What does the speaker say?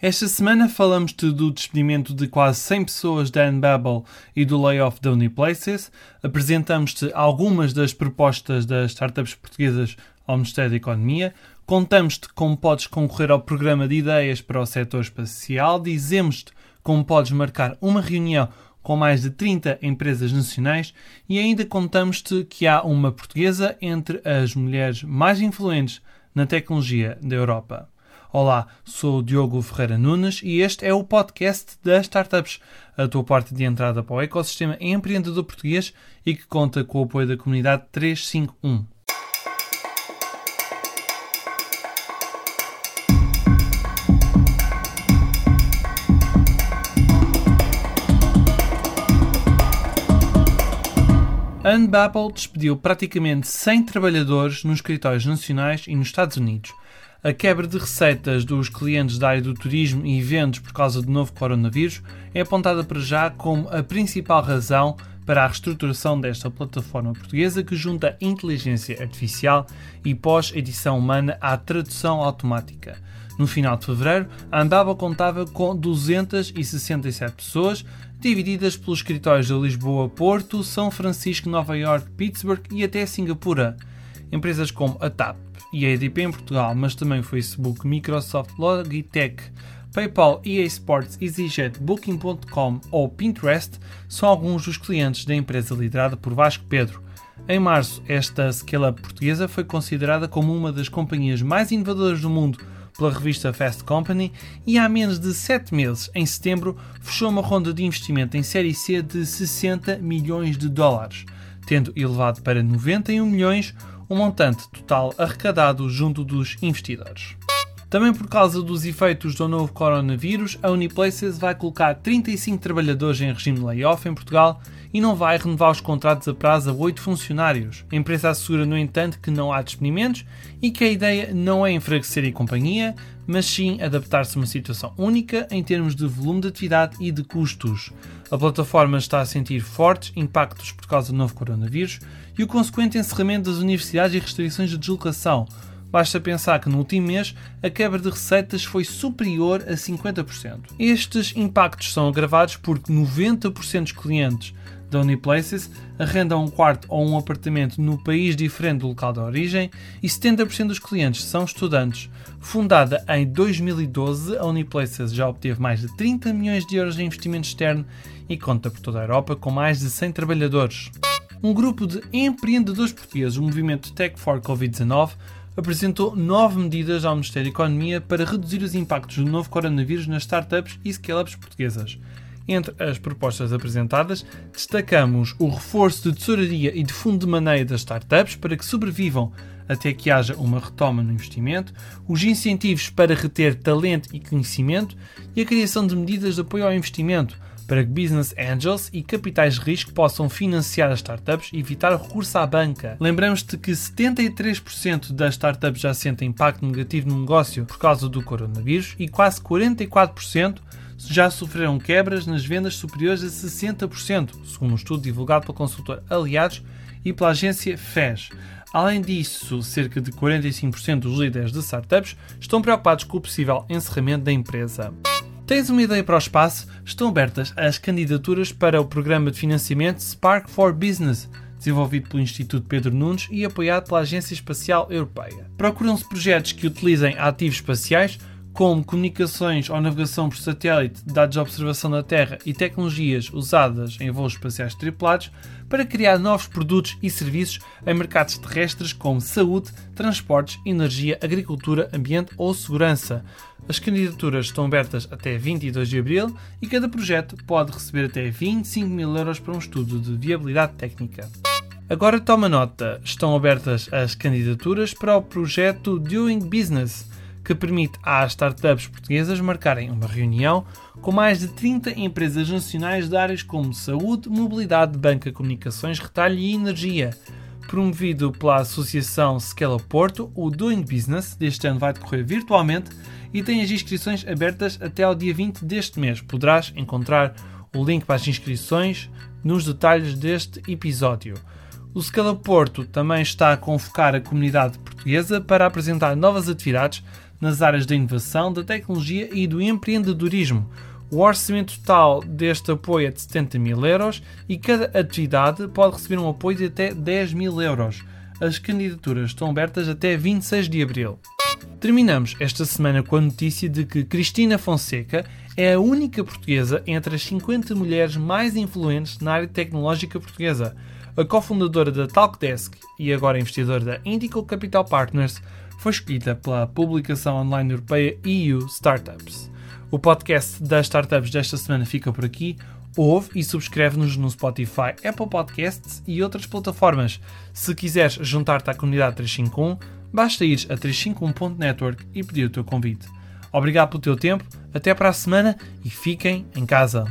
Esta semana falamos-te do despedimento de quase 100 pessoas da Unbabel e do layoff da Uniplaces. Apresentamos-te algumas das propostas das startups portuguesas ao Ministério da Economia. Contamos-te como podes concorrer ao programa de ideias para o setor espacial. Dizemos-te como podes marcar uma reunião com mais de 30 empresas nacionais e ainda contamos-te que há uma portuguesa entre as mulheres mais influentes na tecnologia da Europa. Olá, sou o Diogo Ferreira Nunes e este é o podcast das Startups, a tua porta de entrada para o ecossistema empreendedor português e que conta com o apoio da comunidade 351. Unbabel despediu praticamente 100 trabalhadores nos escritórios nacionais e nos Estados Unidos – a quebra de receitas dos clientes da área do turismo e eventos por causa do novo coronavírus é apontada para já como a principal razão para a reestruturação desta plataforma portuguesa que junta inteligência artificial e pós-edição humana à tradução automática. No final de fevereiro, a Andava contava com 267 pessoas, divididas pelos escritórios de Lisboa, Porto, São Francisco, Nova York, Pittsburgh e até Singapura. Empresas como a TAP, e a EDP em Portugal, mas também Facebook, Microsoft, Logitech, PayPal, EA Sports, EasyJet, Booking.com ou Pinterest são alguns dos clientes da empresa liderada por Vasco Pedro. Em março, esta scale-up portuguesa foi considerada como uma das companhias mais inovadoras do mundo pela revista Fast Company e há menos de 7 meses, em setembro, fechou uma ronda de investimento em série C de 60 milhões de dólares, tendo elevado para 91 milhões o montante total arrecadado junto dos investidores. Também por causa dos efeitos do novo coronavírus, a Uniplaces vai colocar 35 trabalhadores em regime de layoff em Portugal e não vai renovar os contratos a prazo a 8 funcionários. A empresa assegura, no entanto, que não há despedimentos e que a ideia não é enfraquecer a companhia, mas sim adaptar-se a uma situação única em termos de volume de atividade e de custos. A plataforma está a sentir fortes impactos por causa do novo coronavírus e o consequente encerramento das universidades e restrições de deslocação. Basta pensar que no último mês a quebra de receitas foi superior a 50%. Estes impactos são agravados porque 90% dos clientes da Uniplaces arrendam um quarto ou um apartamento no país diferente do local de origem e 70% dos clientes são estudantes. Fundada em 2012, a Uniplaces já obteve mais de 30 milhões de euros em investimento externo e conta por toda a Europa com mais de 100 trabalhadores. Um grupo de empreendedores portugueses, o movimento Tech for Covid-19, apresentou nove medidas ao Ministério da Economia para reduzir os impactos do novo coronavírus nas startups e scale-ups portuguesas. Entre as propostas apresentadas, destacamos o reforço de tesouraria e de fundo de maneio das startups para que sobrevivam até que haja uma retoma no investimento, os incentivos para reter talento e conhecimento e a criação de medidas de apoio ao investimento para que business angels e capitais de risco possam financiar as startups e evitar recurso à banca. Lembramos-te que 73% das startups já sentem impacto negativo no negócio por causa do coronavírus e quase 44% já sofreram quebras nas vendas superiores a 60%, segundo um estudo divulgado pelo consultor Aliados e pela agência FES. Além disso, cerca de 45% dos líderes de startups estão preocupados com o possível encerramento da empresa. Tens uma ideia para o espaço? Estão abertas as candidaturas para o programa de financiamento Spark for Business, desenvolvido pelo Instituto Pedro Nunes e apoiado pela Agência Espacial Europeia. Procuram-se projetos que utilizem ativos espaciais como comunicações ou navegação por satélite, dados de observação da Terra e tecnologias usadas em voos espaciais tripulados para criar novos produtos e serviços em mercados terrestres como saúde, transportes, energia, agricultura, ambiente ou segurança. As candidaturas estão abertas até 22 de abril e cada projeto pode receber até 25 mil euros para um estudo de viabilidade técnica. Agora toma nota, estão abertas as candidaturas para o projeto Doing Business que permite às startups portuguesas marcarem uma reunião com mais de 30 empresas nacionais de áreas como saúde, mobilidade, banca, comunicações, retalho e energia. Promovido pela Associação Scala Porto, o Doing Business deste ano vai decorrer virtualmente e tem as inscrições abertas até ao dia 20 deste mês. Poderás encontrar o link para as inscrições nos detalhes deste episódio. O Scala Porto também está a convocar a comunidade portuguesa para apresentar novas atividades nas áreas da inovação, da tecnologia e do empreendedorismo. O orçamento total deste apoio é de 70 mil euros e cada atividade pode receber um apoio de até 10 mil euros. As candidaturas estão abertas até 26 de abril. Terminamos esta semana com a notícia de que Cristina Fonseca é a única portuguesa entre as 50 mulheres mais influentes na área tecnológica portuguesa. A cofundadora da Talkdesk e agora investidora da Indical Capital Partners foi escolhida pela publicação online europeia EU Startups. O podcast das startups desta semana fica por aqui. Ouve e subscreve-nos no Spotify, Apple Podcasts e outras plataformas. Se quiseres juntar-te à comunidade 351, basta ir a 351.network e pedir o teu convite. Obrigado pelo teu tempo, até para a semana e fiquem em casa.